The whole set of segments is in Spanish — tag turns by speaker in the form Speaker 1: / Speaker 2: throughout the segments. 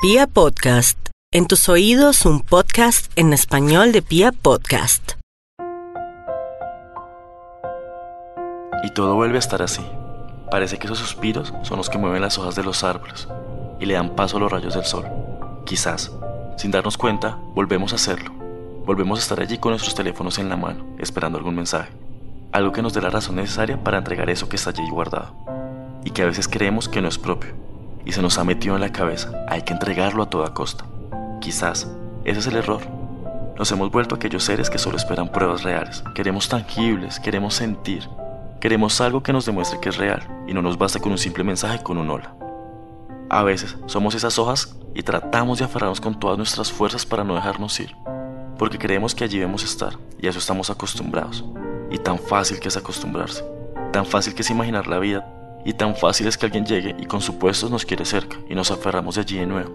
Speaker 1: Pia Podcast, en tus oídos un podcast en español de Pia Podcast.
Speaker 2: Y todo vuelve a estar así. Parece que esos suspiros son los que mueven las hojas de los árboles y le dan paso a los rayos del sol. Quizás, sin darnos cuenta, volvemos a hacerlo. Volvemos a estar allí con nuestros teléfonos en la mano, esperando algún mensaje. Algo que nos dé la razón necesaria para entregar eso que está allí guardado. Y que a veces creemos que no es propio. Y se nos ha metido en la cabeza. Hay que entregarlo a toda costa. Quizás, ese es el error. Nos hemos vuelto aquellos seres que solo esperan pruebas reales. Queremos tangibles, queremos sentir. Queremos algo que nos demuestre que es real y no nos basta con un simple mensaje con un hola. A veces somos esas hojas y tratamos de aferrarnos con todas nuestras fuerzas para no dejarnos ir, porque creemos que allí debemos estar y a eso estamos acostumbrados. Y tan fácil que es acostumbrarse, tan fácil que es imaginar la vida y tan fácil es que alguien llegue y con supuestos nos quiere cerca y nos aferramos de allí de nuevo.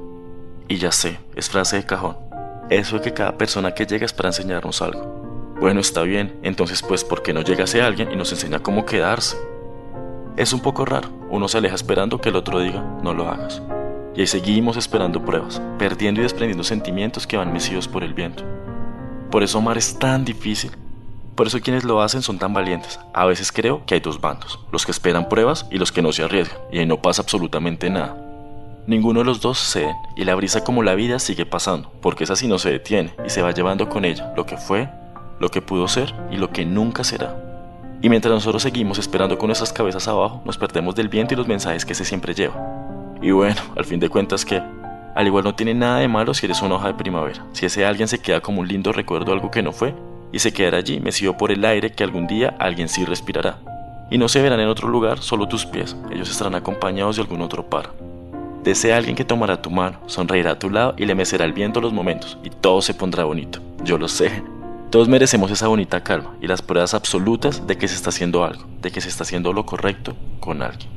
Speaker 2: Y ya sé, es frase de cajón. Eso de que cada persona que llega es para enseñarnos algo. Bueno, está bien, entonces pues ¿por qué no llegase alguien y nos enseña cómo quedarse? Es un poco raro, uno se aleja esperando que el otro diga, no lo hagas. Y ahí seguimos esperando pruebas, perdiendo y desprendiendo sentimientos que van mecidos por el viento. Por eso amar es tan difícil, por eso quienes lo hacen son tan valientes. A veces creo que hay dos bandos, los que esperan pruebas y los que no se arriesgan, y ahí no pasa absolutamente nada. Ninguno de los dos ceden, y la brisa como la vida sigue pasando, porque esa sí no se detiene, y se va llevando con ella lo que fue, lo que pudo ser y lo que nunca será. Y mientras nosotros seguimos esperando con nuestras cabezas abajo, nos perdemos del viento y los mensajes que se siempre lleva. Y bueno, al fin de cuentas que, al igual no tiene nada de malo si eres una hoja de primavera, si ese alguien se queda como un lindo recuerdo de algo que no fue, y se quedará allí mecido por el aire que algún día alguien sí respirará. Y no se verán en otro lugar solo tus pies, ellos estarán acompañados de algún otro par. Desea alguien que tomará tu mano, sonreirá a tu lado y le mecerá el viento los momentos, y todo se pondrá bonito. Yo lo sé. Todos merecemos esa bonita calma y las pruebas absolutas de que se está haciendo algo, de que se está haciendo lo correcto con alguien.